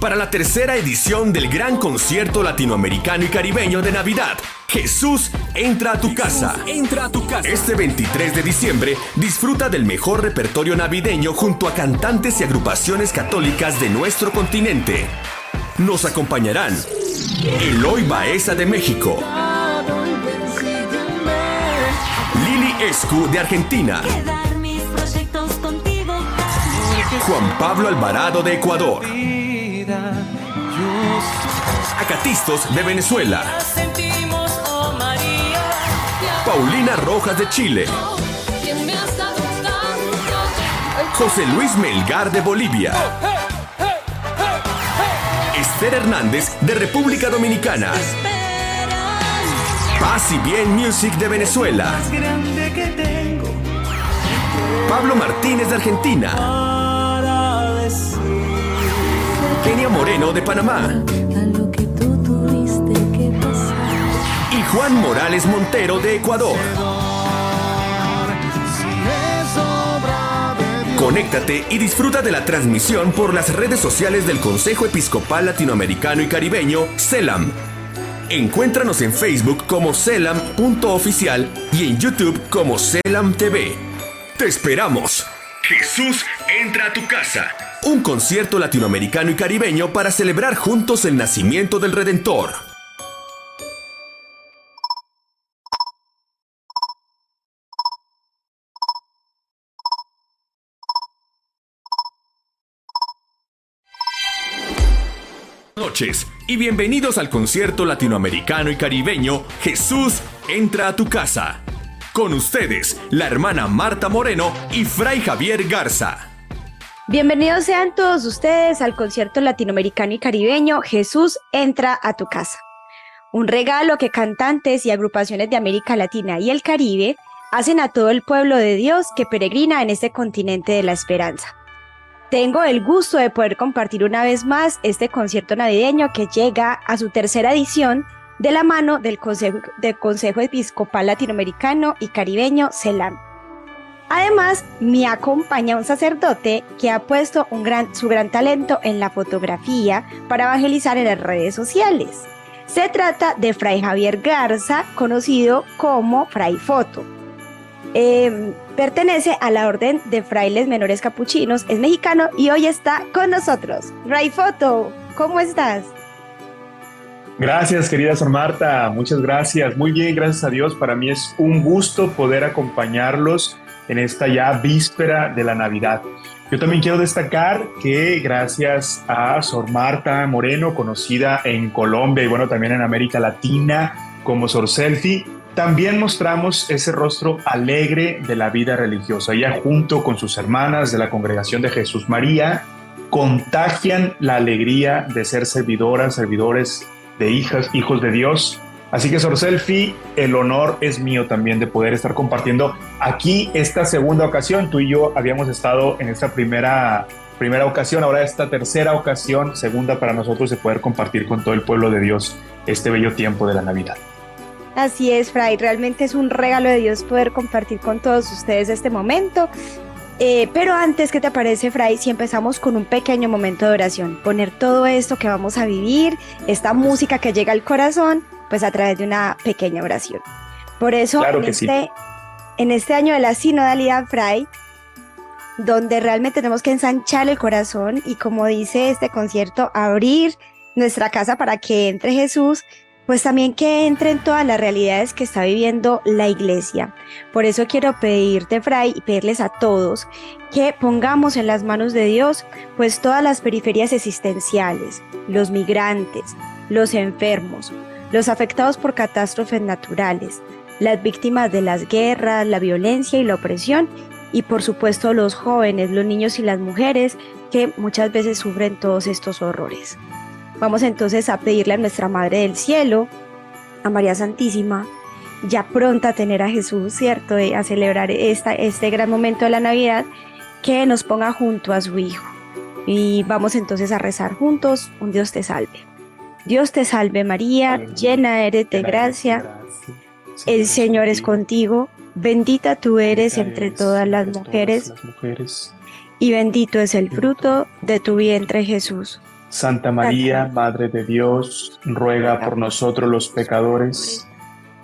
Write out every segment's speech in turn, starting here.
para la tercera edición del gran concierto latinoamericano y caribeño de Navidad. Jesús entra a tu casa. Entra a tu casa. Este 23 de diciembre disfruta del mejor repertorio navideño junto a cantantes y agrupaciones católicas de nuestro continente. Nos acompañarán Eloy Baeza de México, Lili Escu de Argentina, Juan Pablo Alvarado de Ecuador, Acatistos de Venezuela, Paulina Rojas de Chile, José Luis Melgar de Bolivia, Esther Hernández de República Dominicana, Paz y Bien Music de Venezuela, Pablo Martínez de Argentina, Kenia Moreno de Panamá y Juan Morales Montero de Ecuador. Conéctate y disfruta de la transmisión por las redes sociales del Consejo Episcopal Latinoamericano y Caribeño, CELAM. Encuéntranos en Facebook como CELAM.oficial y en YouTube como CELAM TV. ¡Te esperamos! Jesús entra a tu casa. Un concierto latinoamericano y caribeño para celebrar juntos el nacimiento del Redentor. noches y bienvenidos al concierto latinoamericano y caribeño Jesús entra a tu casa. Con ustedes, la hermana Marta Moreno y Fray Javier Garza. Bienvenidos sean todos ustedes al concierto latinoamericano y caribeño Jesús entra a tu casa. Un regalo que cantantes y agrupaciones de América Latina y el Caribe hacen a todo el pueblo de Dios que peregrina en este continente de la esperanza. Tengo el gusto de poder compartir una vez más este concierto navideño que llega a su tercera edición de la mano del Consejo, del Consejo Episcopal Latinoamericano y Caribeño, CELAM. Además, me acompaña un sacerdote que ha puesto su gran talento en la fotografía para evangelizar en las redes sociales. Se trata de Fray Javier Garza, conocido como Fray Foto. Eh, pertenece a la Orden de Frailes Menores Capuchinos, es mexicano y hoy está con nosotros. Ray Foto, ¿cómo estás? Gracias, querida Sor Marta, muchas gracias. Muy bien, gracias a Dios. Para mí es un gusto poder acompañarlos en esta ya víspera de la Navidad. Yo también quiero destacar que gracias a Sor Marta Moreno, conocida en Colombia y bueno, también en América Latina como Sor Selfie, también mostramos ese rostro alegre de la vida religiosa. Ella junto con sus hermanas de la Congregación de Jesús María contagian la alegría de ser servidoras, servidores de hijas, hijos de Dios. Así que Sor Selfie, el honor es mío también de poder estar compartiendo aquí esta segunda ocasión. Tú y yo habíamos estado en esta primera primera ocasión, ahora esta tercera ocasión, segunda para nosotros de poder compartir con todo el pueblo de Dios este bello tiempo de la Navidad. Así es, Fray, realmente es un regalo de Dios poder compartir con todos ustedes este momento. Eh, pero antes, ¿qué te parece, Fray? Si empezamos con un pequeño momento de oración, poner todo esto que vamos a vivir, esta música que llega al corazón, pues a través de una pequeña oración. Por eso, en, este, en este año de la sinodalidad, Fray, donde realmente tenemos que ensanchar el corazón y como dice este concierto, abrir nuestra casa para que entre Jesús, pues también que entre en todas las realidades que está viviendo la iglesia. Por eso quiero pedirte, Fray, y pedirles a todos que pongamos en las manos de Dios pues todas las periferias existenciales, los migrantes, los enfermos, los afectados por catástrofes naturales, las víctimas de las guerras, la violencia y la opresión, y por supuesto los jóvenes, los niños y las mujeres que muchas veces sufren todos estos horrores. Vamos entonces a pedirle a nuestra Madre del Cielo, a María Santísima, ya pronta a tener a Jesús, ¿cierto? A celebrar este gran momento de la Navidad, que nos ponga junto a su Hijo. Y vamos entonces a rezar juntos, un Dios te salve. Dios te salve María, llena eres de gracia, el Señor es contigo, bendita tú eres entre todas las mujeres, y bendito es el fruto de tu vientre Jesús. Santa María, Madre de Dios, ruega por nosotros los pecadores,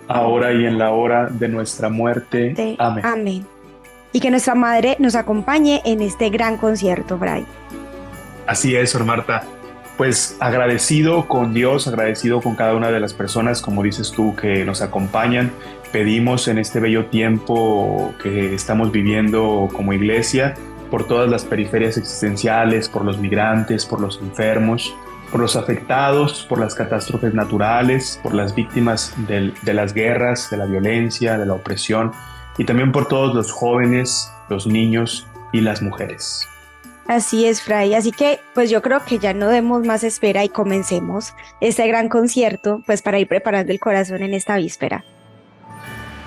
ahora y en la hora de nuestra muerte. Amén. Amén. Y que nuestra Madre nos acompañe en este gran concierto, Bray. Así es, Sor Marta. Pues agradecido con Dios, agradecido con cada una de las personas, como dices tú, que nos acompañan. Pedimos en este bello tiempo que estamos viviendo como iglesia, por todas las periferias existenciales, por los migrantes, por los enfermos, por los afectados, por las catástrofes naturales, por las víctimas de las guerras, de la violencia, de la opresión y también por todos los jóvenes, los niños y las mujeres. Así es, Fray. Así que, pues yo creo que ya no demos más espera y comencemos este gran concierto, pues para ir preparando el corazón en esta víspera.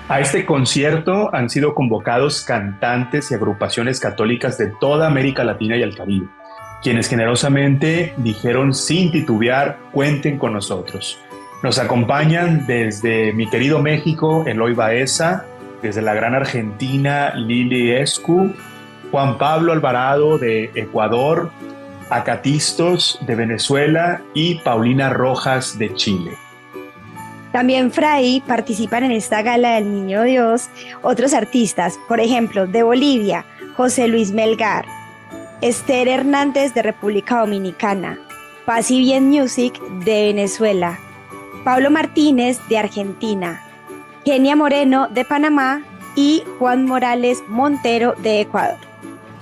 A este concierto han sido convocados cantantes y agrupaciones católicas de toda América Latina y el Caribe, quienes generosamente dijeron sin titubear, cuenten con nosotros. Nos acompañan desde mi querido México, Eloy Baeza, desde la gran Argentina, Lili Escu, Juan Pablo Alvarado de Ecuador, Acatistos de Venezuela y Paulina Rojas de Chile. También Fray participan en esta gala del Niño Dios otros artistas, por ejemplo, de Bolivia, José Luis Melgar, Esther Hernández de República Dominicana, Paz y Bien Music de Venezuela, Pablo Martínez de Argentina, Kenia Moreno de Panamá y Juan Morales Montero de Ecuador.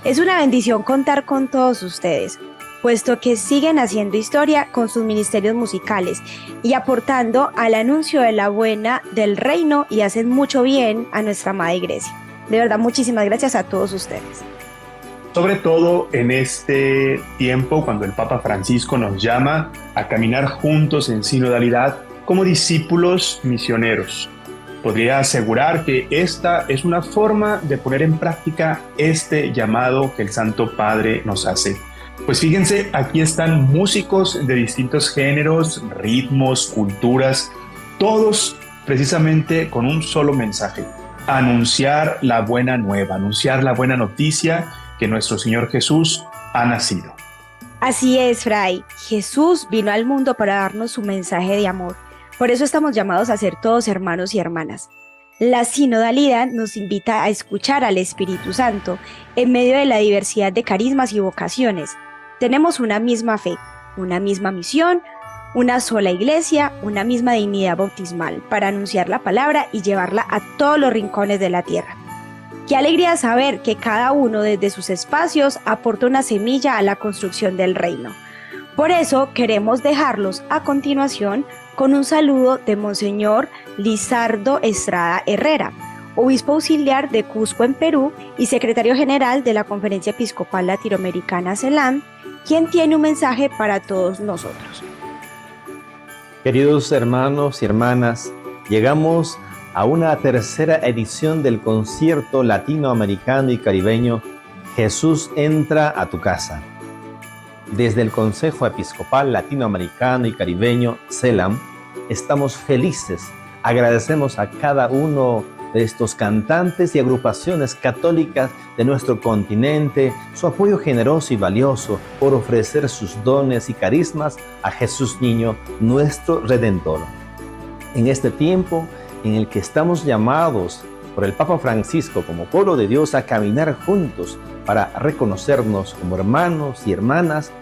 Es una bendición contar con todos ustedes puesto que siguen haciendo historia con sus ministerios musicales y aportando al anuncio de la buena del reino y hacen mucho bien a nuestra amada iglesia. De verdad, muchísimas gracias a todos ustedes. Sobre todo en este tiempo cuando el Papa Francisco nos llama a caminar juntos en sinodalidad como discípulos misioneros. Podría asegurar que esta es una forma de poner en práctica este llamado que el Santo Padre nos hace pues fíjense, aquí están músicos de distintos géneros, ritmos, culturas, todos precisamente con un solo mensaje, anunciar la buena nueva, anunciar la buena noticia que nuestro Señor Jesús ha nacido. Así es, Fray. Jesús vino al mundo para darnos su mensaje de amor. Por eso estamos llamados a ser todos hermanos y hermanas. La sinodalidad nos invita a escuchar al Espíritu Santo en medio de la diversidad de carismas y vocaciones tenemos una misma fe, una misma misión, una sola iglesia, una misma dignidad bautismal para anunciar la palabra y llevarla a todos los rincones de la tierra. Qué alegría saber que cada uno desde sus espacios aporta una semilla a la construcción del reino. Por eso queremos dejarlos a continuación con un saludo de Monseñor Lizardo Estrada Herrera, obispo auxiliar de Cusco en Perú y secretario general de la Conferencia Episcopal Latinoamericana CELAM, quien tiene un mensaje para todos nosotros. Queridos hermanos y hermanas, llegamos a una tercera edición del concierto latinoamericano y caribeño Jesús entra a tu casa. Desde el Consejo Episcopal Latinoamericano y Caribeño, CELAM, estamos felices, agradecemos a cada uno de estos cantantes y agrupaciones católicas de nuestro continente su apoyo generoso y valioso por ofrecer sus dones y carismas a Jesús Niño, nuestro Redentor. En este tiempo en el que estamos llamados por el Papa Francisco como pueblo de Dios a caminar juntos para reconocernos como hermanos y hermanas,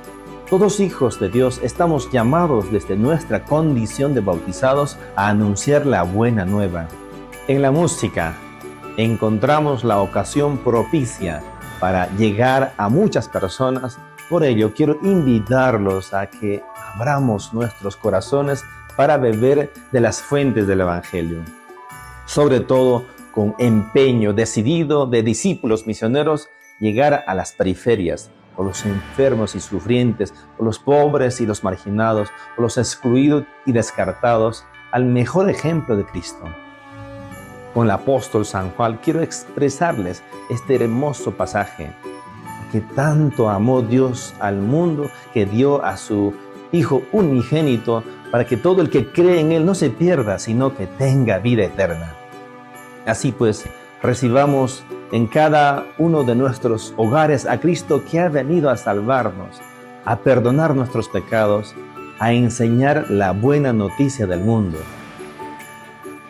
todos hijos de Dios estamos llamados desde nuestra condición de bautizados a anunciar la buena nueva en la música encontramos la ocasión propicia para llegar a muchas personas. Por ello, quiero invitarlos a que abramos nuestros corazones para beber de las fuentes del Evangelio. Sobre todo, con empeño decidido de discípulos misioneros, llegar a las periferias, por los enfermos y sufrientes, por los pobres y los marginados, por los excluidos y descartados, al mejor ejemplo de Cristo con el apóstol San Juan, quiero expresarles este hermoso pasaje que tanto amó Dios al mundo que dio a su Hijo unigénito para que todo el que cree en Él no se pierda, sino que tenga vida eterna. Así pues, recibamos en cada uno de nuestros hogares a Cristo que ha venido a salvarnos, a perdonar nuestros pecados, a enseñar la buena noticia del mundo.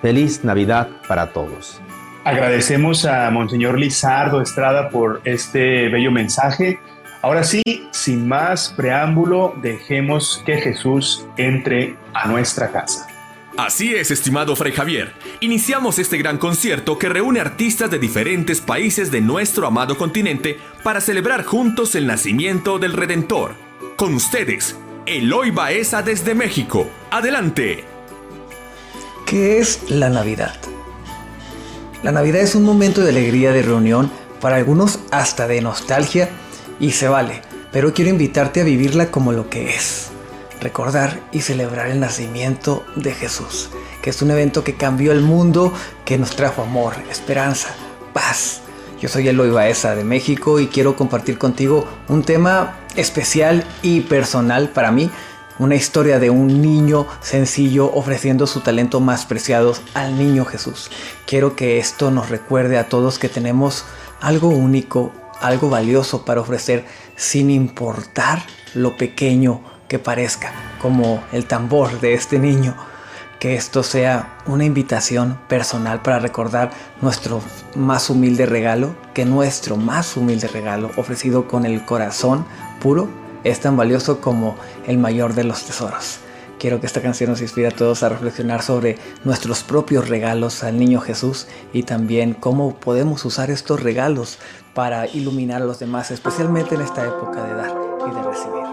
Feliz Navidad para todos. Agradecemos a Monseñor Lizardo Estrada por este bello mensaje. Ahora sí, sin más preámbulo, dejemos que Jesús entre a nuestra casa. Así es, estimado Fray Javier. Iniciamos este gran concierto que reúne artistas de diferentes países de nuestro amado continente para celebrar juntos el nacimiento del Redentor. Con ustedes, Eloy Baeza desde México. Adelante. ¿Qué es la Navidad? La Navidad es un momento de alegría, de reunión, para algunos hasta de nostalgia, y se vale, pero quiero invitarte a vivirla como lo que es recordar y celebrar el nacimiento de Jesús, que es un evento que cambió el mundo, que nos trajo amor, esperanza, paz. Yo soy Eloy Baeza de México y quiero compartir contigo un tema especial y personal para mí, una historia de un niño sencillo ofreciendo su talento más preciado al niño Jesús. Quiero que esto nos recuerde a todos que tenemos algo único, algo valioso para ofrecer sin importar lo pequeño que parezca como el tambor de este niño. Que esto sea una invitación personal para recordar nuestro más humilde regalo, que nuestro más humilde regalo ofrecido con el corazón puro es tan valioso como el mayor de los tesoros. Quiero que esta canción nos inspire a todos a reflexionar sobre nuestros propios regalos al niño Jesús y también cómo podemos usar estos regalos para iluminar a los demás, especialmente en esta época de dar y de recibir.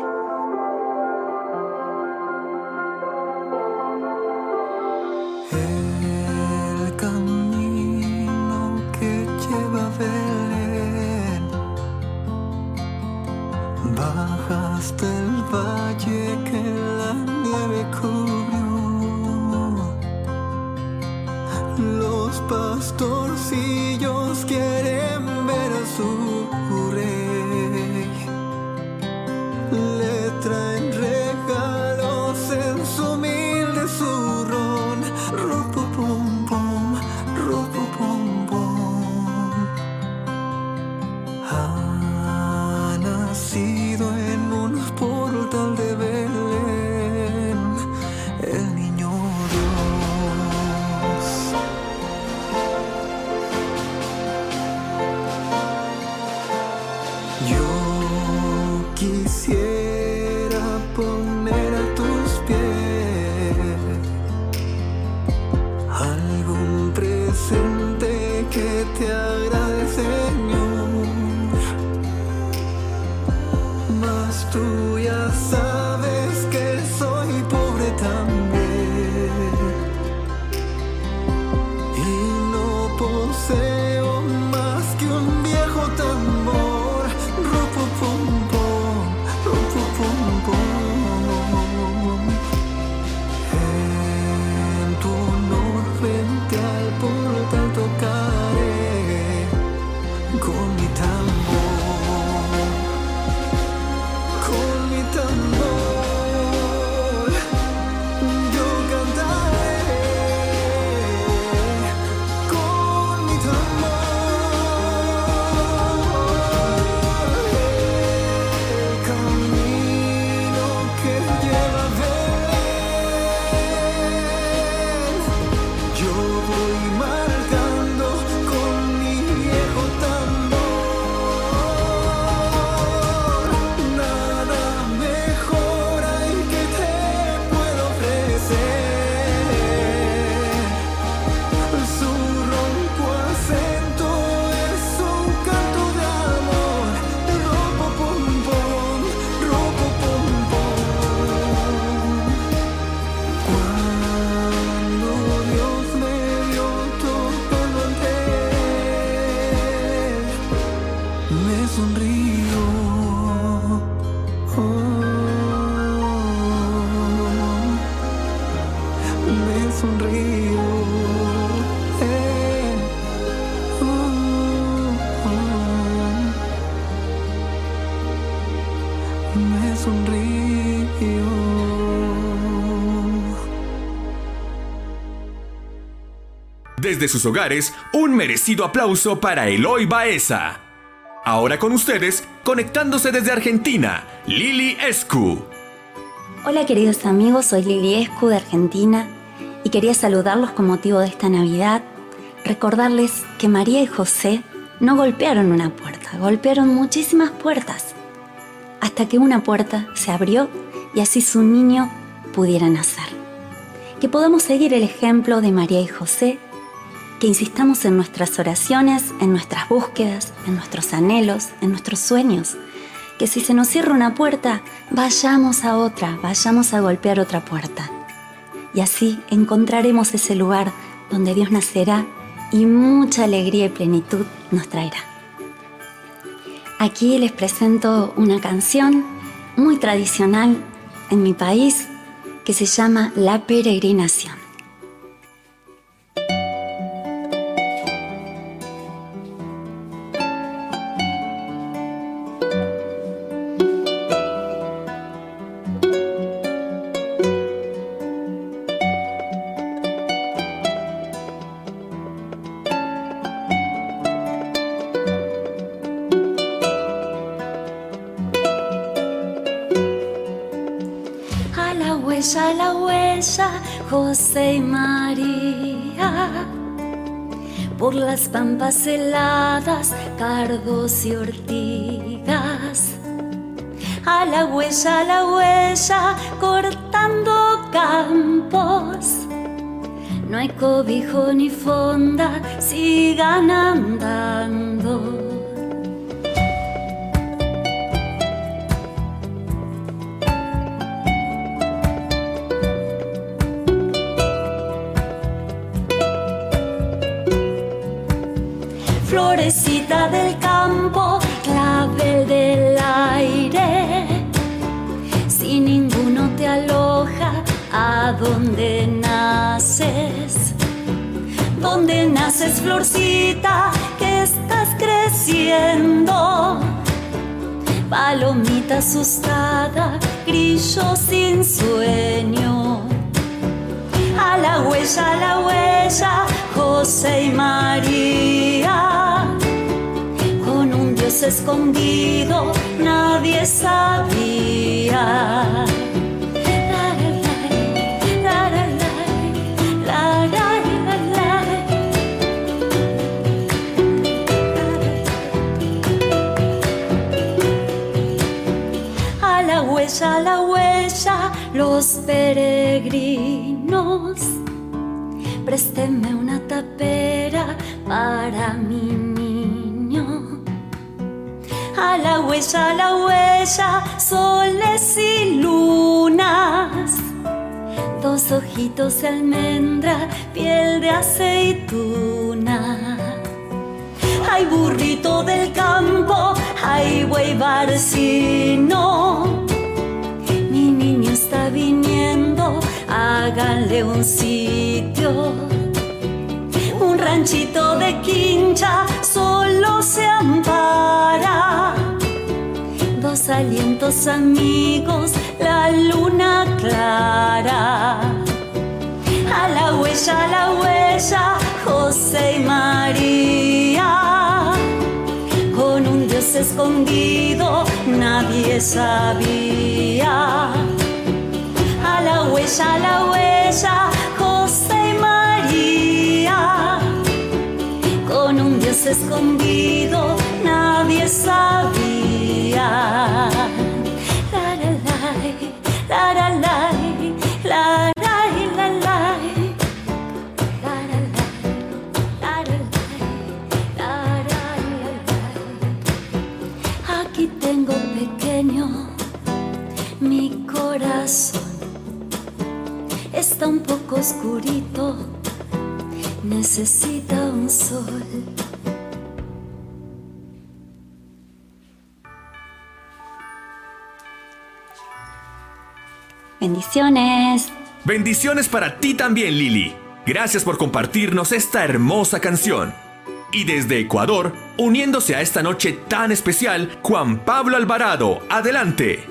Desde sus hogares, un merecido aplauso para Eloy Baeza. Ahora con ustedes, conectándose desde Argentina, Lili Escu. Hola queridos amigos, soy Lili Escu de Argentina y quería saludarlos con motivo de esta Navidad, recordarles que María y José no golpearon una puerta, golpearon muchísimas puertas, hasta que una puerta se abrió y así su niño pudiera nacer. Que podamos seguir el ejemplo de María y José que insistamos en nuestras oraciones, en nuestras búsquedas, en nuestros anhelos, en nuestros sueños. Que si se nos cierra una puerta, vayamos a otra, vayamos a golpear otra puerta. Y así encontraremos ese lugar donde Dios nacerá y mucha alegría y plenitud nos traerá. Aquí les presento una canción muy tradicional en mi país que se llama La Peregrinación. Pampas heladas, cardos y ortigas. A la huella, a la huella, cortando campos. No hay cobijo ni fonda, sigan andando. Del campo, clavel del aire. Si ninguno te aloja, ¿a dónde naces? ¿Dónde naces, florcita, que estás creciendo? Palomita asustada, grillo sin sueño. A la huella, a la huella, José y María escondido, nadie sabía. A la huella, a la huella, los peregrinos, présteme una tapera para mí la huella, la huella, soles y lunas. Dos ojitos de almendra, piel de aceituna. Hay burrito del campo, hay buey barcino. Mi niño está viniendo, háganle un sitio un ranchito de quincha solo se ampara. Dos alientos amigos, la luna clara. A la huella, a la huella, José y María. Con un Dios escondido, nadie sabía. A la huella, a la huella, José y María escondido, nadie sabía. Bendiciones. Bendiciones para ti también, Lili. Gracias por compartirnos esta hermosa canción. Y desde Ecuador, uniéndose a esta noche tan especial, Juan Pablo Alvarado. Adelante.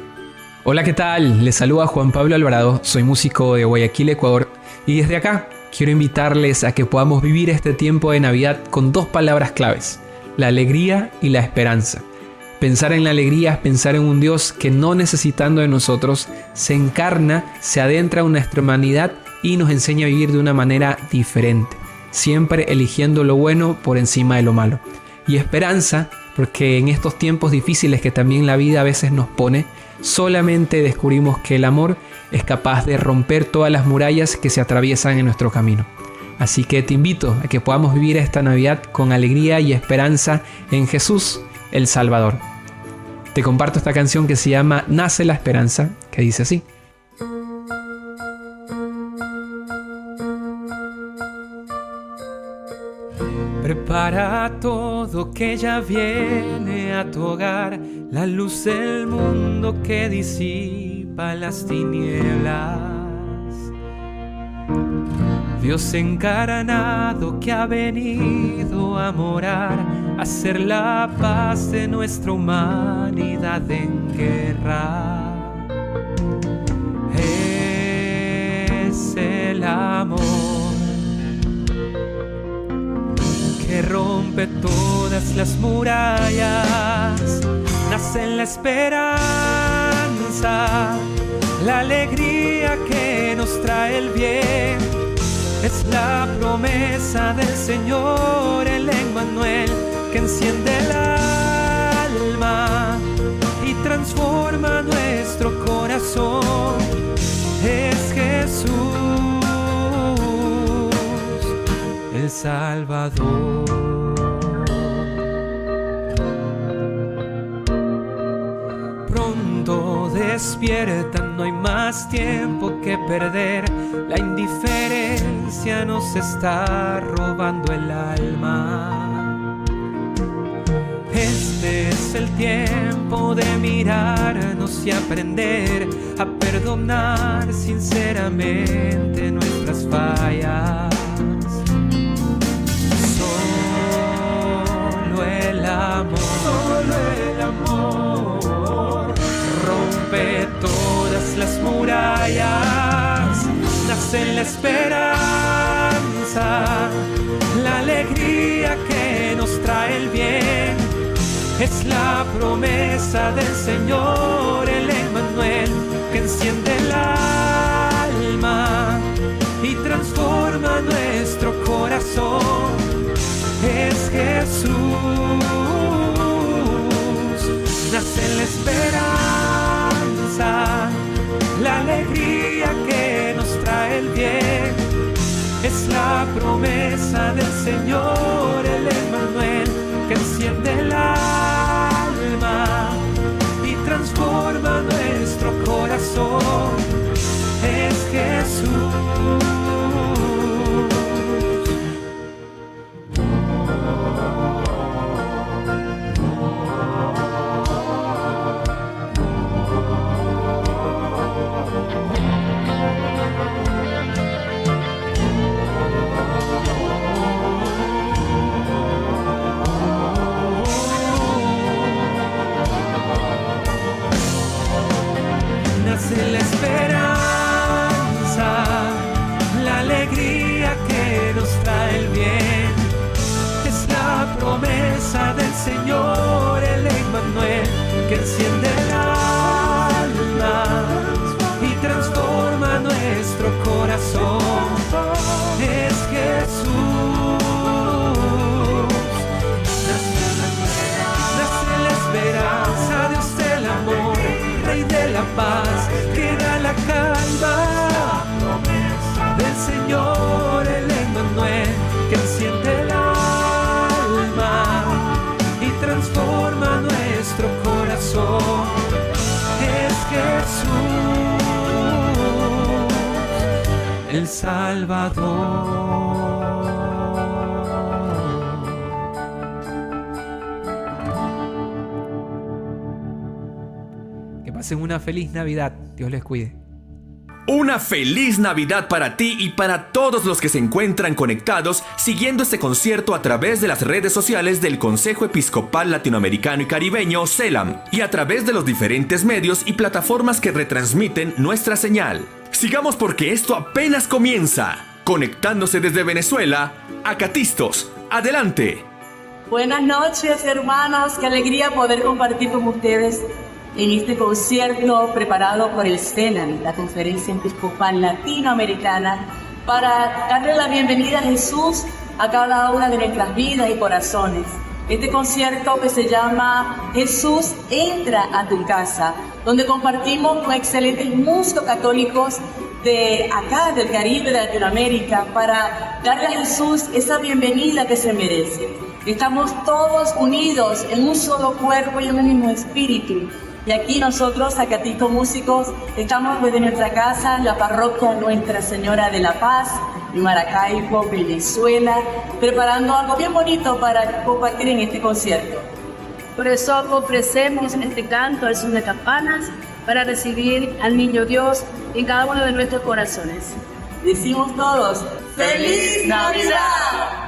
Hola, ¿qué tal? Les saluda Juan Pablo Alvarado, soy músico de Guayaquil, Ecuador, y desde acá quiero invitarles a que podamos vivir este tiempo de Navidad con dos palabras claves, la alegría y la esperanza. Pensar en la alegría es pensar en un Dios que no necesitando de nosotros se encarna, se adentra en nuestra humanidad y nos enseña a vivir de una manera diferente, siempre eligiendo lo bueno por encima de lo malo. Y esperanza, porque en estos tiempos difíciles que también la vida a veces nos pone, solamente descubrimos que el amor es capaz de romper todas las murallas que se atraviesan en nuestro camino. Así que te invito a que podamos vivir esta Navidad con alegría y esperanza en Jesús, el Salvador. Te comparto esta canción que se llama Nace la Esperanza, que dice así. Prepara todo que ya viene a tu hogar, la luz del mundo que disipa las tinieblas. Dios encarnado que ha venido a morar, a hacer la paz de nuestra humanidad en guerra. Es el amor que rompe todas las murallas, nace en la esperanza, la alegría que nos trae el bien es la promesa del Señor, el Emmanuel, que enciende el alma y transforma nuestro corazón. Es Jesús, el Salvador. Despierta, no hay más tiempo que perder. La indiferencia nos está robando el alma. Este es el tiempo de mirarnos y aprender a perdonar sinceramente nuestras fallas. Solo el amor, solo el amor las murallas, nace la esperanza, la alegría que nos trae el bien. Es la promesa del Señor, el Emmanuel, que enciende el alma y transforma nuestro corazón. Es Jesús, nace la esperanza, la alegría que nos trae el bien. Es la promesa del Señor, el Emmanuel, que enciende el alma y transforma nuestro corazón. Es Jesús. Salvador. Que pasen una feliz Navidad. Dios les cuide. Una feliz Navidad para ti y para todos los que se encuentran conectados siguiendo este concierto a través de las redes sociales del Consejo Episcopal Latinoamericano y Caribeño, CELAM, y a través de los diferentes medios y plataformas que retransmiten nuestra señal. Sigamos porque esto apenas comienza. Conectándose desde Venezuela, Acatistos, adelante. Buenas noches, hermanas. Qué alegría poder compartir con ustedes en este concierto preparado por el CELAN, la Conferencia Episcopal Latinoamericana, para darle la bienvenida a Jesús a cada una de nuestras vidas y corazones. Este concierto que se llama Jesús entra a tu casa, donde compartimos con excelentes músicos católicos de acá, del Caribe, de Latinoamérica, para darle a Jesús esa bienvenida que se merece. Estamos todos unidos en un solo cuerpo y en un mismo espíritu. Y aquí nosotros, Acatito Músicos, estamos desde nuestra casa, la parroquia Nuestra Señora de la Paz, en Maracaibo, Venezuela, preparando algo bien bonito para compartir en este concierto. Por eso ofrecemos este canto al son de campanas para recibir al Niño Dios en cada uno de nuestros corazones. Decimos todos, ¡Feliz Navidad!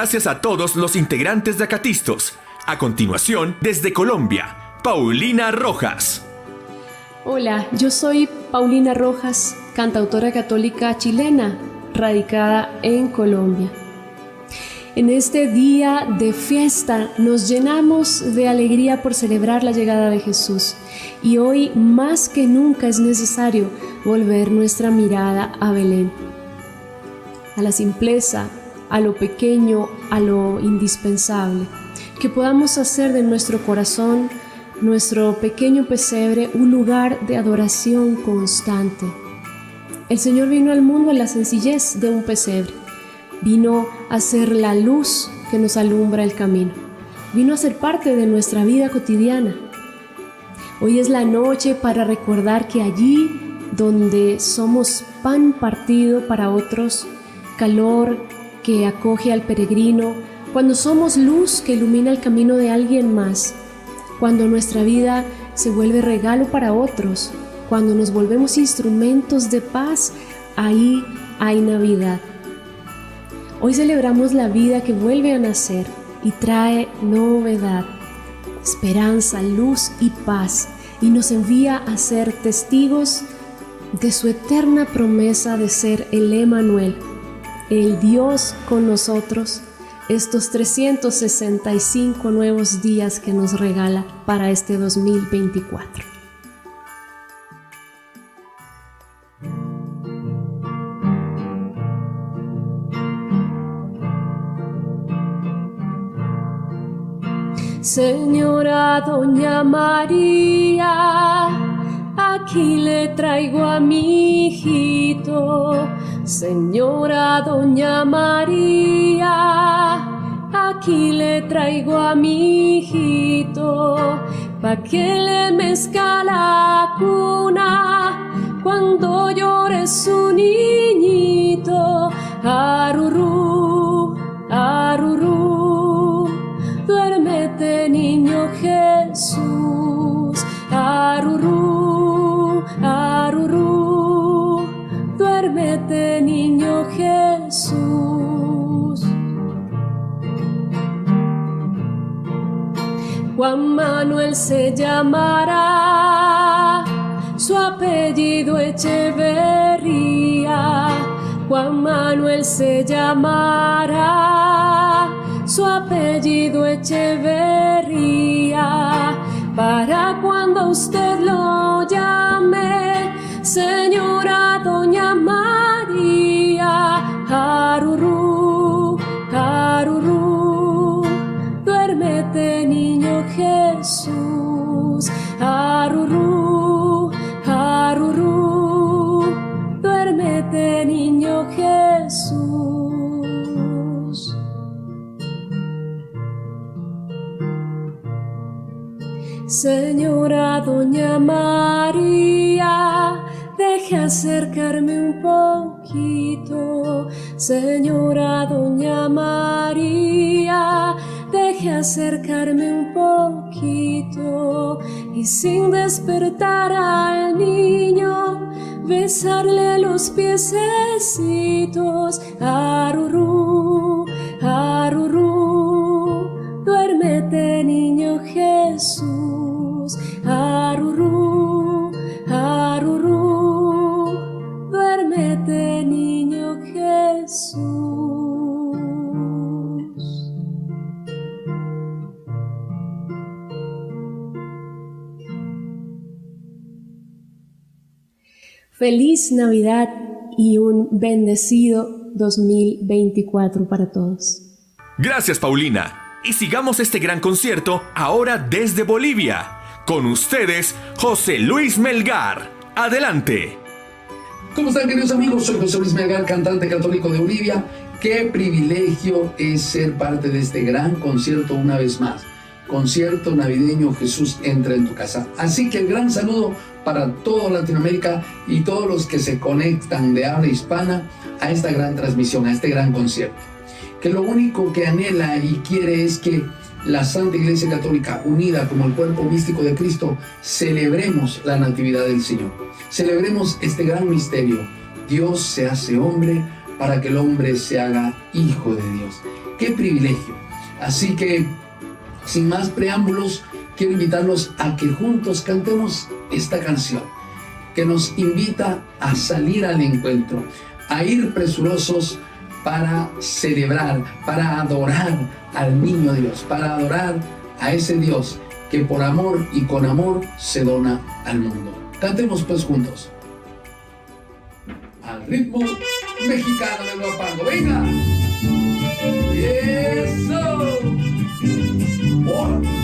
Gracias a todos los integrantes de Acatistos. A continuación, desde Colombia, Paulina Rojas. Hola, yo soy Paulina Rojas, cantautora católica chilena, radicada en Colombia. En este día de fiesta nos llenamos de alegría por celebrar la llegada de Jesús y hoy más que nunca es necesario volver nuestra mirada a Belén, a la simpleza, a lo pequeño, a lo indispensable, que podamos hacer de nuestro corazón, nuestro pequeño pesebre, un lugar de adoración constante. El Señor vino al mundo en la sencillez de un pesebre, vino a ser la luz que nos alumbra el camino, vino a ser parte de nuestra vida cotidiana. Hoy es la noche para recordar que allí donde somos pan partido para otros, calor, que acoge al peregrino, cuando somos luz que ilumina el camino de alguien más, cuando nuestra vida se vuelve regalo para otros, cuando nos volvemos instrumentos de paz, ahí hay Navidad. Hoy celebramos la vida que vuelve a nacer y trae novedad, esperanza, luz y paz y nos envía a ser testigos de su eterna promesa de ser el Emanuel, el Dios con nosotros, estos 365 nuevos días que nos regala para este 2024. Señora Doña María, aquí le traigo a mi hijito, señora Doña María, aquí le traigo a mi hijito, pa' que le mezca la cuna. Cuando llore su niñito, arurú, arurú, duérmete niño Jesús, Juan Manuel se llamará, su apellido Echeverría. Juan Manuel se llamará, su apellido Echeverría. Para cuando usted lo llame, señora Doña María, Harurú, Harurú, Jesús, Harurú, Harurú, duérmete niño Jesús. Señora Doña María, deje acercarme un poquito. Señora Doña María, deje acercarme un poquito. Y sin despertar al niño, besarle los piececitos. Arurú, arurú, duérmete niño Jesús. Arurú, arurú, duérmete niño Jesús. Feliz Navidad y un bendecido 2024 para todos. Gracias Paulina. Y sigamos este gran concierto ahora desde Bolivia. Con ustedes, José Luis Melgar. Adelante. ¿Cómo están queridos amigos? Soy José Luis Melgar, cantante católico de Bolivia. Qué privilegio es ser parte de este gran concierto una vez más. Concierto navideño Jesús entra en tu casa. Así que el gran saludo para toda Latinoamérica y todos los que se conectan de habla hispana a esta gran transmisión, a este gran concierto. Que lo único que anhela y quiere es que la Santa Iglesia Católica, unida como el cuerpo místico de Cristo, celebremos la Natividad del Señor. Celebremos este gran misterio. Dios se hace hombre para que el hombre se haga hijo de Dios. ¡Qué privilegio! Así que, sin más preámbulos, quiero invitarlos a que juntos cantemos esta canción que nos invita a salir al encuentro, a ir presurosos para celebrar, para adorar al niño Dios, para adorar a ese Dios que por amor y con amor se dona al mundo. Cantemos pues juntos. Al ritmo mexicano del guapango. ¡Venga! ¡Eso! Quiero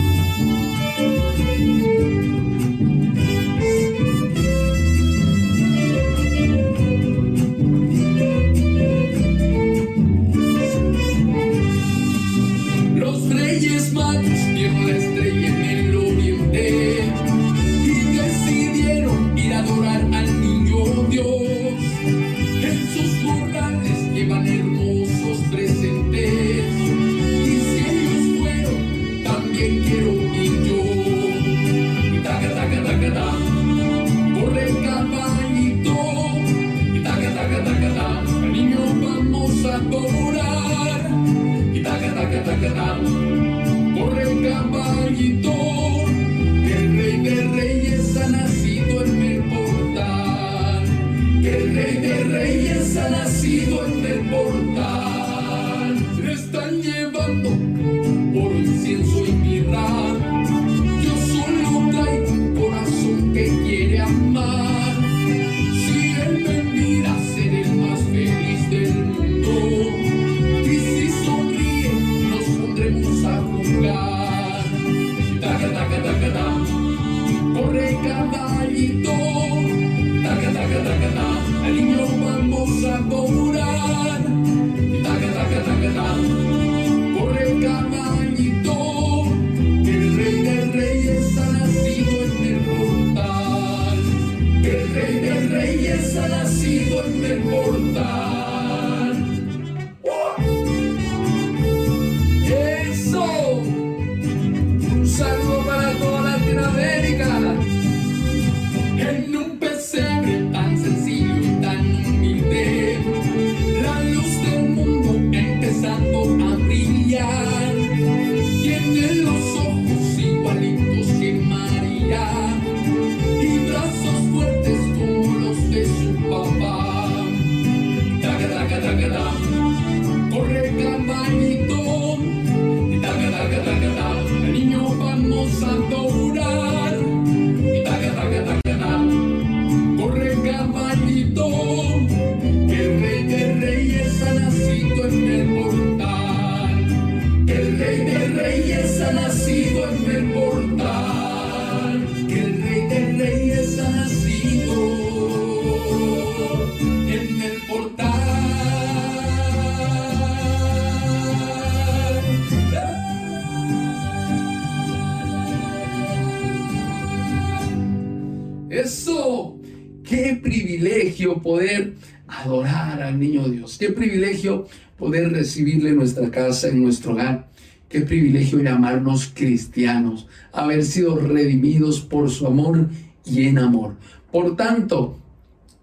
Qué privilegio poder recibirle en nuestra casa, en nuestro hogar. Qué privilegio llamarnos cristianos, haber sido redimidos por su amor y en amor. Por tanto,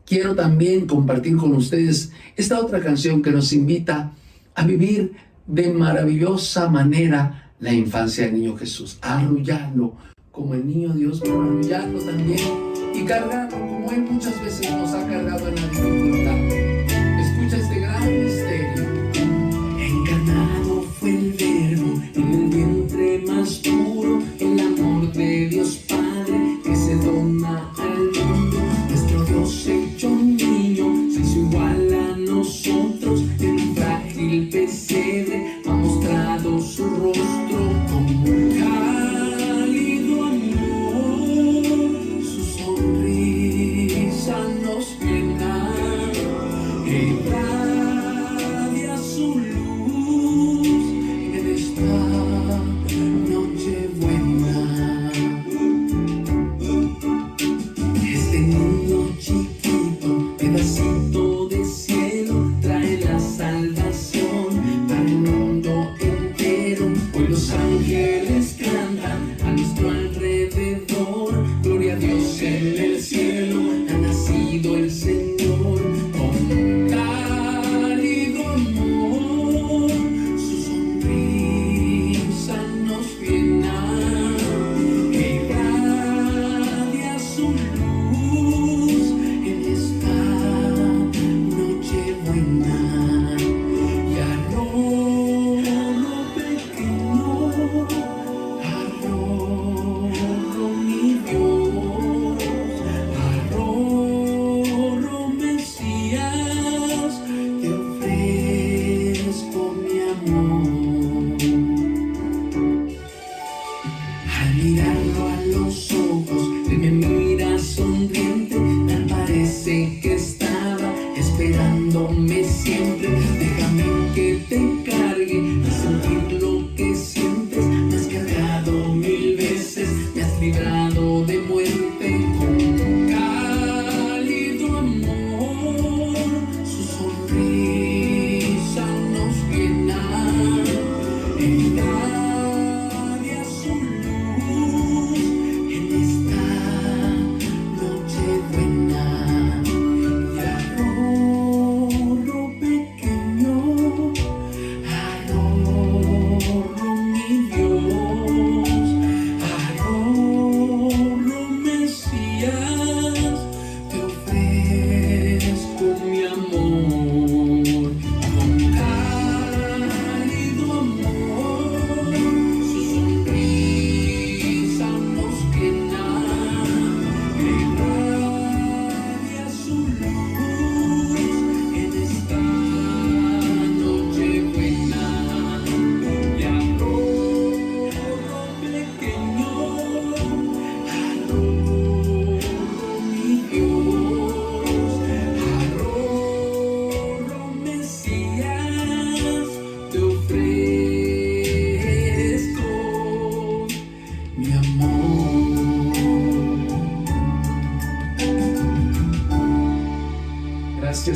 quiero también compartir con ustedes esta otra canción que nos invita a vivir de maravillosa manera la infancia del niño Jesús, arrullarlo como el niño Dios, pero arrullarlo también y cargarlo como Él muchas veces nos ha cargado en la dificultad.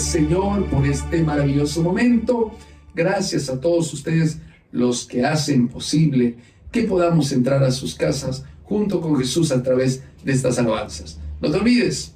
Señor por este maravilloso momento. Gracias a todos ustedes los que hacen posible que podamos entrar a sus casas junto con Jesús a través de estas alabanzas. No te olvides,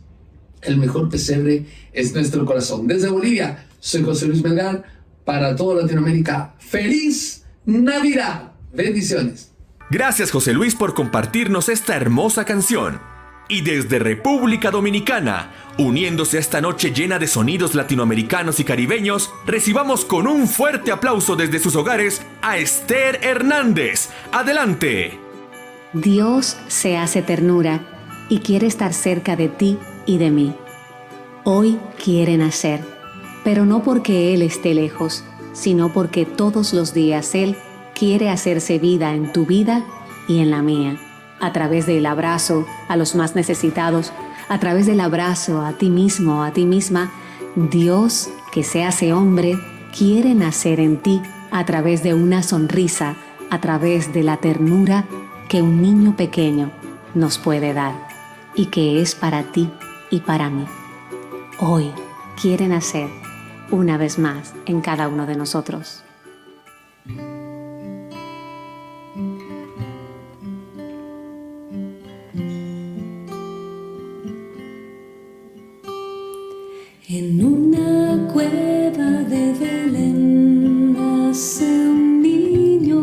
el mejor pesebre es nuestro corazón. Desde Bolivia, soy José Luis Melgar. Para toda Latinoamérica, feliz Navidad. Bendiciones. Gracias José Luis por compartirnos esta hermosa canción. Y desde República Dominicana, uniéndose a esta noche llena de sonidos latinoamericanos y caribeños, recibamos con un fuerte aplauso desde sus hogares a Esther Hernández. Adelante. Dios se hace ternura y quiere estar cerca de ti y de mí. Hoy quiere nacer, pero no porque Él esté lejos, sino porque todos los días Él quiere hacerse vida en tu vida y en la mía, a través del abrazo a los más necesitados, a través del abrazo a ti mismo, a ti misma. Dios, que se hace hombre, quiere nacer en ti a través de una sonrisa, a través de la ternura que un niño pequeño nos puede dar y que es para ti y para mí. Hoy quiere nacer una vez más en cada uno de nosotros. En una cueva de Belén nace un niño,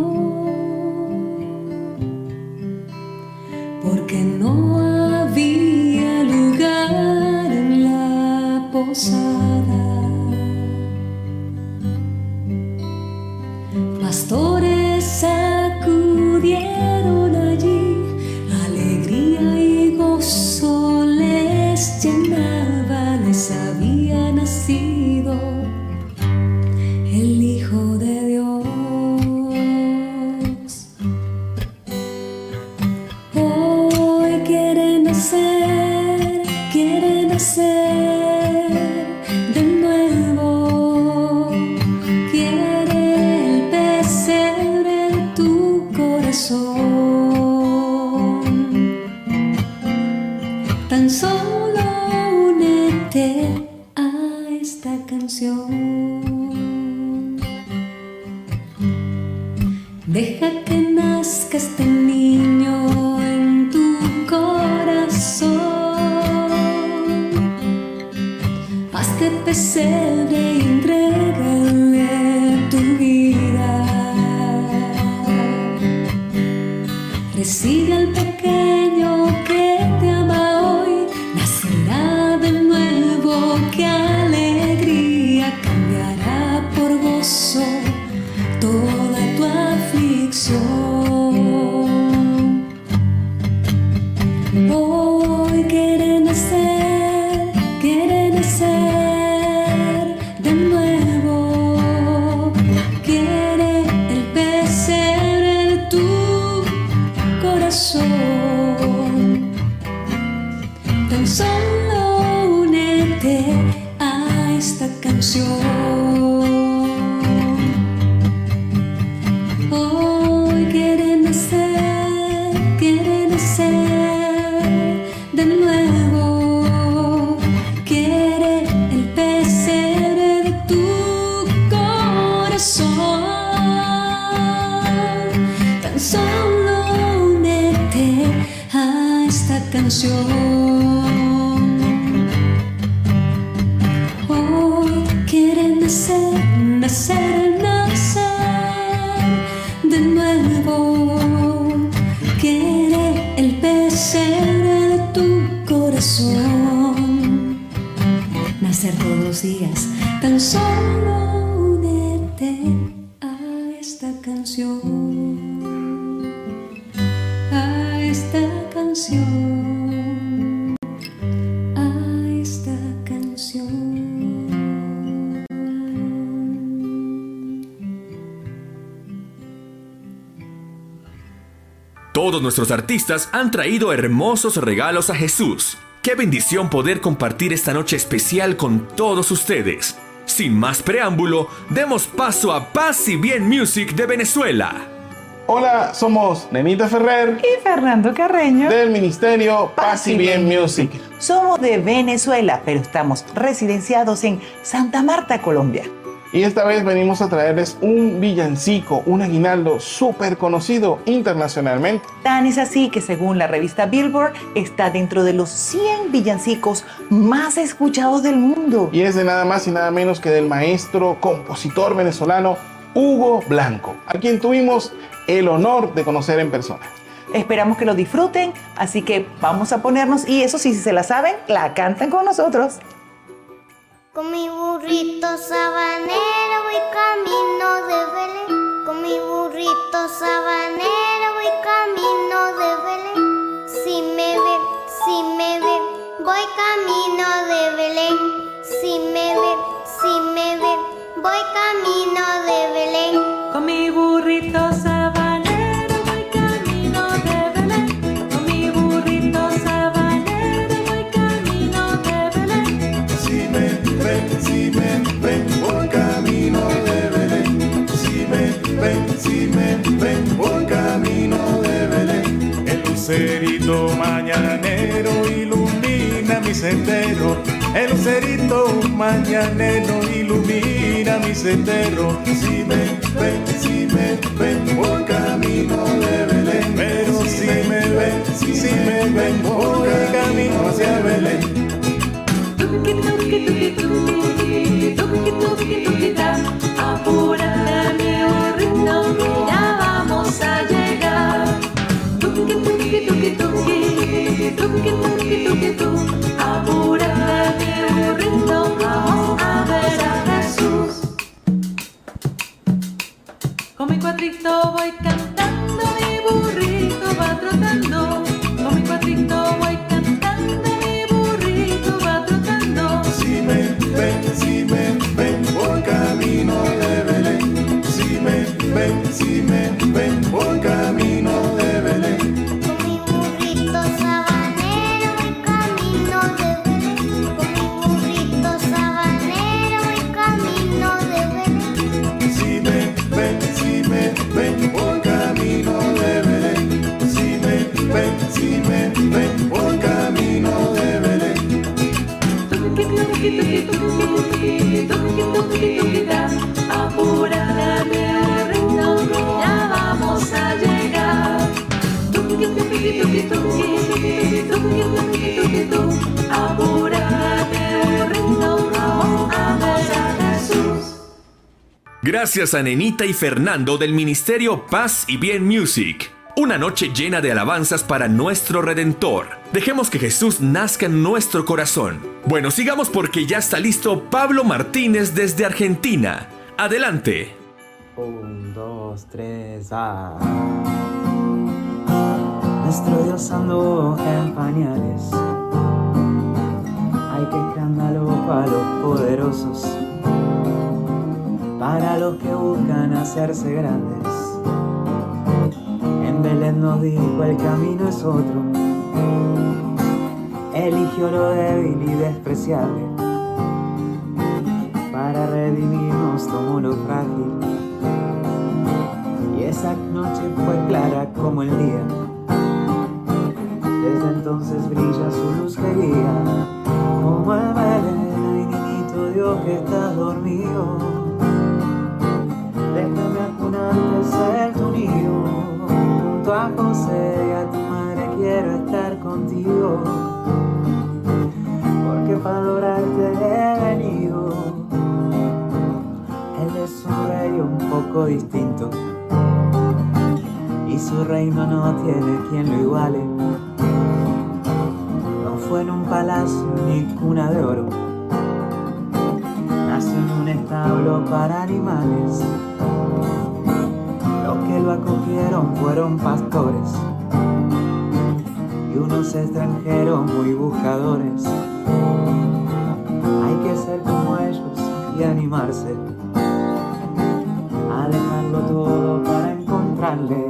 porque no había lugar en la posada. Todos nuestros artistas han traído hermosos regalos a Jesús. Qué bendición poder compartir esta noche especial con todos ustedes. Sin más preámbulo, demos paso a Paz y Bien Music de Venezuela. Hola, somos Nenita Ferrer y Fernando Carreño del Ministerio Paz y Bien Music. Somos de Venezuela, pero estamos residenciados en Santa Marta, Colombia. Y esta vez venimos a traerles un villancico, un aguinaldo súper conocido internacionalmente. Tan es así que según la revista Billboard está dentro de los 100 villancicos más escuchados del mundo. Y es de nada más y nada menos que del maestro compositor venezolano Hugo Blanco, a quien tuvimos el honor de conocer en persona. Esperamos que lo disfruten, así que vamos a ponernos y eso sí, si se la saben, la cantan con nosotros. Con mi burrito sabanero voy camino de Belén. Con mi burrito sabanero voy camino de Belén. Si me ven, si me ven, voy camino de Belén. Si me ven, si me ven, voy camino de Belén. Con mi burrito sabanero lucerito mañanero ilumina mi sendero. El lucerito mañanero ilumina mi sendero. Si me ven, si me ven, voy camino de Belén. Pero si me ven, si me ven, voy camino hacia Belén. Tuki tuki tuki tuki, tuki tuki tu. Apúrate mi burrito, vamos a ver a Jesús. Con mi cuatrito voy cantando, Gracias a Nenita y Fernando del Ministerio Paz y Bien Music. Una noche llena de alabanzas para nuestro Redentor. Dejemos que Jesús nazca en nuestro corazón. Bueno, sigamos porque ya está listo Pablo Martínez desde Argentina. Adelante. Un, dos, tres, ah. Nuestro Dios anduvo en pañales. Ay, qué escándalo para los poderosos. Para los que buscan hacerse grandes. En Belén nos dijo el camino es otro. Eligió lo débil y despreciable. Para redimirnos tomó lo frágil. Y esa noche fue clara como el día. Desde entonces brilla su luz que guía. Como el Belén, ay niñito Dios que estás dormido. Déjame acunarte, ser tu niño. Junto a José y a tu madre quiero estar contigo. Adorarte he venido. Él es un rey un poco distinto. Y su reino no tiene quien lo iguale. No fue en un palacio ni cuna de oro. Nació en un establo para animales. Los que lo acogieron fueron pastores y unos extranjeros muy buscadores. Animarse a dejarlo todo para encontrarle.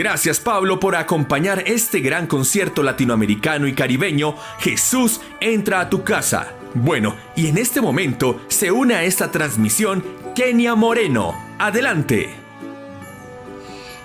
Gracias Pablo por acompañar este gran concierto latinoamericano y caribeño Jesús entra a tu casa. Bueno, y en este momento se une a esta transmisión Kenia Moreno. Adelante.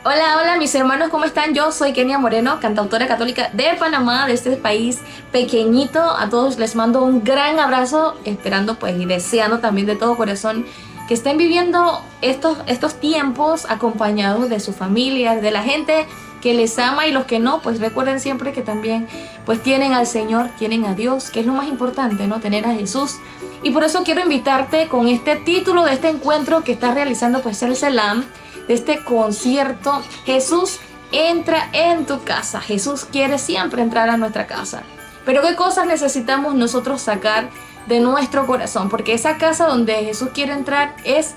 Hola, hola mis hermanos, ¿cómo están? Yo soy Kenia Moreno, cantautora católica de Panamá, de este país pequeñito. A todos les mando un gran abrazo, esperando pues y deseando también de todo corazón que estén viviendo estos, estos tiempos acompañados de su familia, de la gente que les ama y los que no, pues recuerden siempre que también pues tienen al Señor, tienen a Dios, que es lo más importante, ¿no? Tener a Jesús. Y por eso quiero invitarte con este título de este encuentro que está realizando pues el Selam, de este concierto. Jesús entra en tu casa. Jesús quiere siempre entrar a nuestra casa. Pero ¿qué cosas necesitamos nosotros sacar de nuestro corazón? Porque esa casa donde Jesús quiere entrar es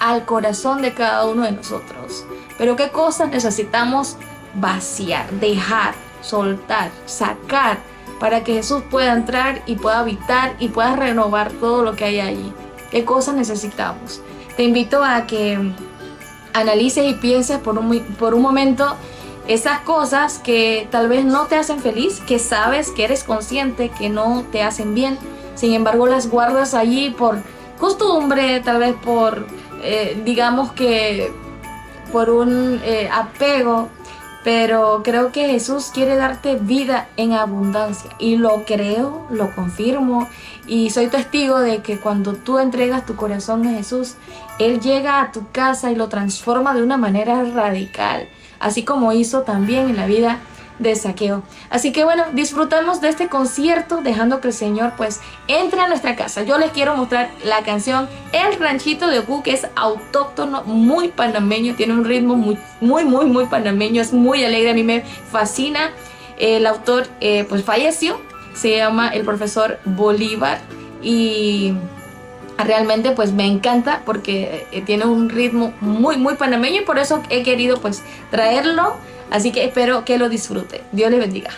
al corazón de cada uno de nosotros. Pero ¿qué cosas necesitamos vaciar, dejar, soltar, sacar para que Jesús pueda entrar y pueda habitar y pueda renovar todo lo que hay allí? ¿Qué cosas necesitamos? Te invito a que analices y pienses por un, por un momento esas cosas que tal vez no te hacen feliz, que sabes, que eres consciente que no te hacen bien, sin embargo las guardas allí por costumbre, tal vez por, eh, digamos que, por un eh, apego, pero creo que Jesús quiere darte vida en abundancia. Y lo creo, lo confirmo y soy testigo de que cuando tú entregas tu corazón a Jesús, Él llega a tu casa y lo transforma de una manera radical, así como hizo también en la vida de saqueo. Así que bueno, disfrutamos de este concierto dejando que el Señor pues entre a nuestra casa. Yo les quiero mostrar la canción El Ranchito de Ocu, que es autóctono, muy panameño, tiene un ritmo muy, muy, muy, muy panameño, es muy alegre, a mí me fascina. El autor eh, pues falleció, se llama el profesor Bolívar y realmente pues me encanta porque eh, tiene un ritmo muy muy panameño y por eso he querido pues traerlo así que espero que lo disfrute. Dios le bendiga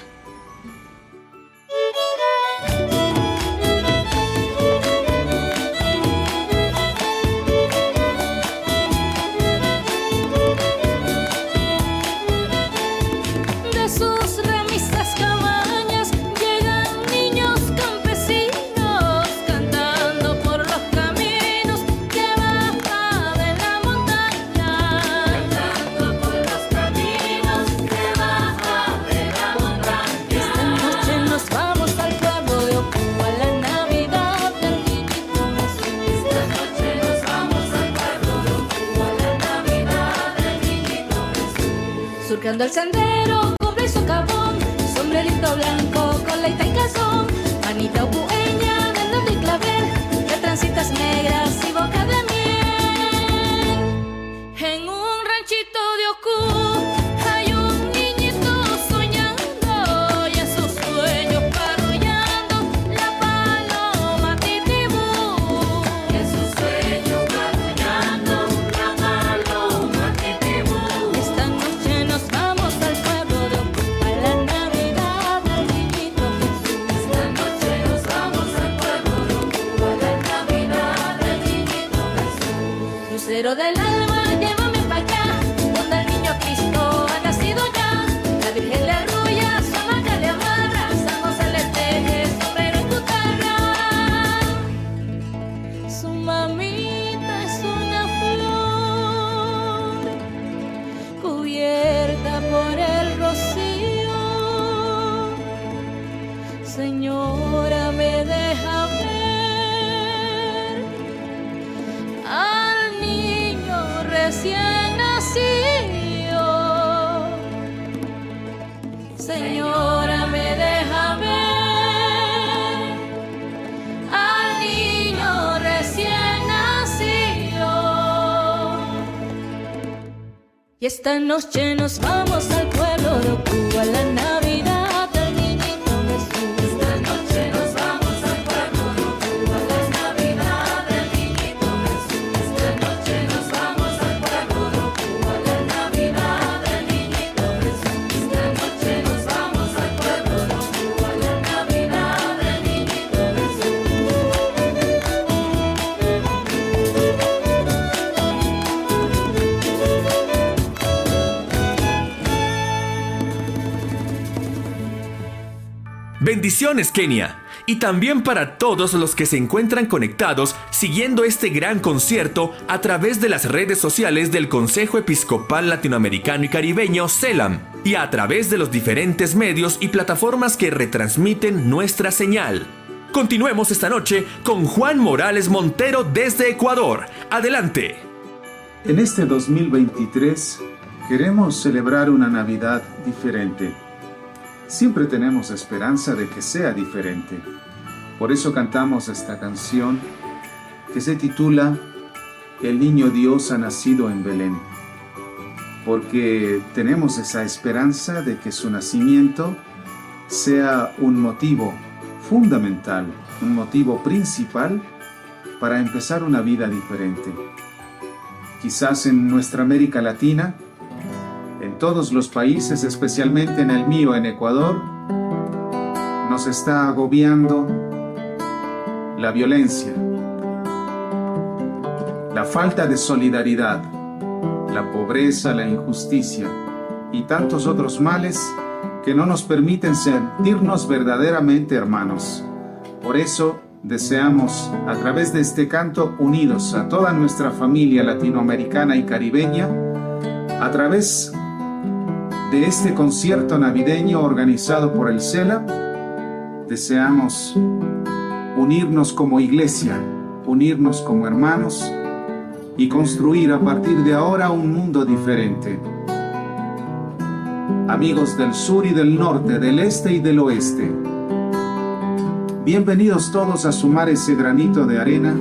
Surcando el sendero, cobre y socavón, sombrerito blanco con leita y calzón, manita ocueña, dedo de clavel, de trancitas negras y boca Jesús. Lucero del Esta noche nos vamos al pueblo de Ocu a la Navidad Bendiciones, Kenia. Y también para todos los que se encuentran conectados siguiendo este gran concierto a través de las redes sociales del Consejo Episcopal Latinoamericano y Caribeño, CELAM, y a través de los diferentes medios y plataformas que retransmiten nuestra señal. Continuemos esta noche con Juan Morales Montero desde Ecuador. Adelante. En este 2023 queremos celebrar una Navidad diferente. Siempre tenemos esperanza de que sea diferente. Por eso cantamos esta canción que se titula El niño Dios ha nacido en Belén. Porque tenemos esa esperanza de que su nacimiento sea un motivo fundamental, un motivo principal para empezar una vida diferente. Quizás en nuestra América Latina, todos los países, especialmente en el mío, en Ecuador, nos está agobiando la violencia, la falta de solidaridad, la pobreza, la injusticia y tantos otros males que no nos permiten sentirnos verdaderamente hermanos. Por eso deseamos, a través de este canto, unidos a toda nuestra familia latinoamericana y caribeña, a través de este concierto navideño organizado por el CELA, deseamos unirnos como iglesia, unirnos como hermanos y construir a partir de ahora un mundo diferente. Amigos del sur y del norte, del este y del oeste, bienvenidos todos a sumar ese granito de arena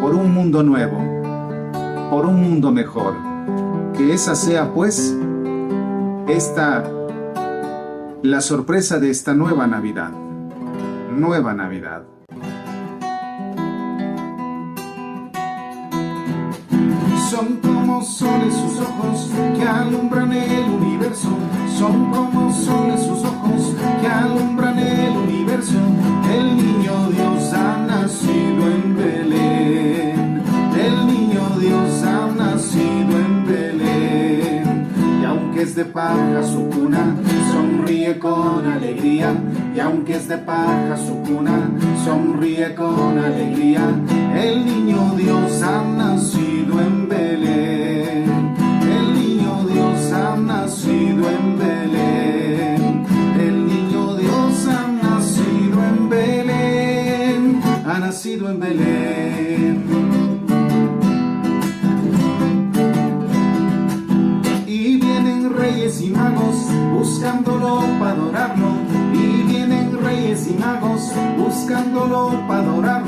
por un mundo nuevo, por un mundo mejor. Que esa sea pues esta la sorpresa de esta nueva Navidad. Nueva Navidad. Son como soles sus ojos que alumbran el universo. Son como soles sus ojos que alumbran el universo. Su cuna, sonríe con alegría. Y aunque es de paja su cuna, sonríe con alegría. El niño Dios ha nacido en Belén. El niño Dios ha nacido en Belén. El niño Dios ha nacido en Belén. Ha nacido en Belén. Buscándolo para adorarlo.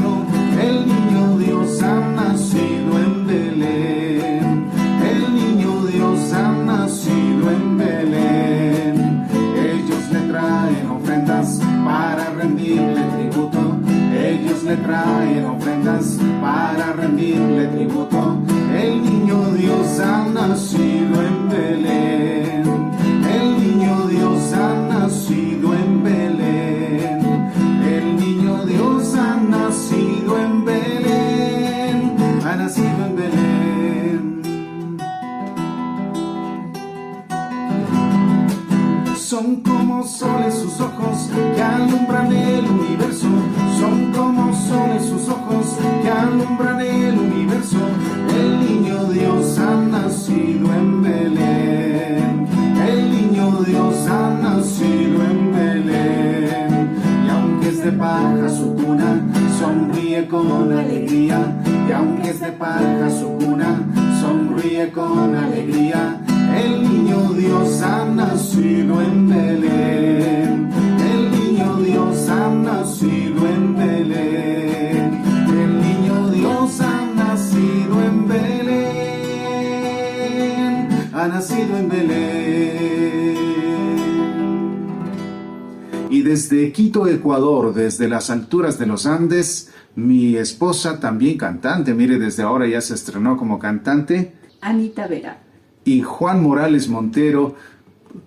Y desde Quito, Ecuador, desde las alturas de los Andes, mi esposa, también cantante, mire, desde ahora ya se estrenó como cantante, Anita Vera. y Juan Morales Montero,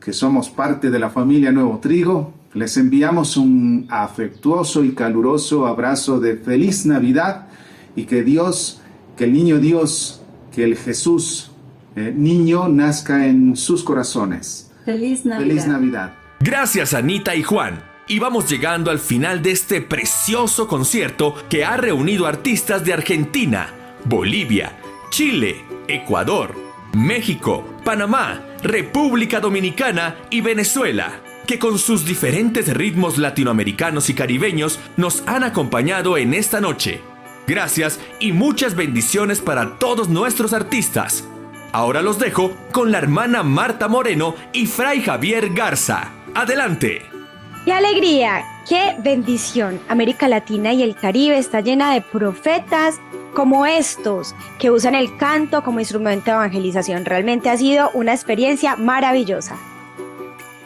que somos parte de la familia Nuevo Trigo, les enviamos un afectuoso y caluroso abrazo de feliz Navidad y que Dios, que el niño Dios, que el Jesús eh, niño nazca en sus corazones. Feliz Navidad. Feliz Navidad. Gracias Anita y Juan. Y vamos llegando al final de este precioso concierto que ha reunido artistas de Argentina, Bolivia, Chile, Ecuador, México, Panamá, República Dominicana y Venezuela, que con sus diferentes ritmos latinoamericanos y caribeños nos han acompañado en esta noche. Gracias y muchas bendiciones para todos nuestros artistas. Ahora los dejo con la hermana Marta Moreno y Fray Javier Garza. Adelante. ¡Qué alegría! ¡Qué bendición! América Latina y el Caribe está llena de profetas como estos que usan el canto como instrumento de evangelización. Realmente ha sido una experiencia maravillosa.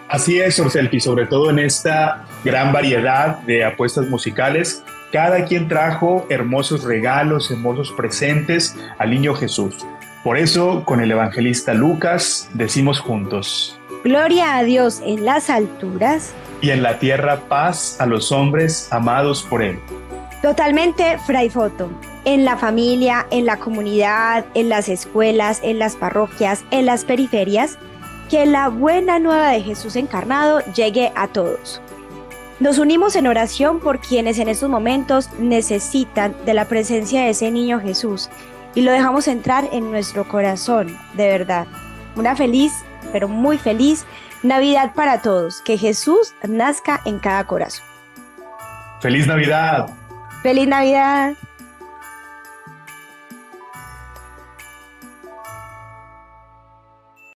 Así es, Orselfi, sobre todo en esta gran variedad de apuestas musicales. Cada quien trajo hermosos regalos, hermosos presentes al niño Jesús. Por eso, con el evangelista Lucas, decimos juntos. Gloria a Dios en las alturas. Y en la tierra paz a los hombres amados por Él. Totalmente Fray Foto. En la familia, en la comunidad, en las escuelas, en las parroquias, en las periferias, que la buena nueva de Jesús encarnado llegue a todos. Nos unimos en oración por quienes en estos momentos necesitan de la presencia de ese niño Jesús y lo dejamos entrar en nuestro corazón, de verdad. Una feliz, pero muy feliz Navidad para todos. Que Jesús nazca en cada corazón. ¡Feliz Navidad! ¡Feliz Navidad!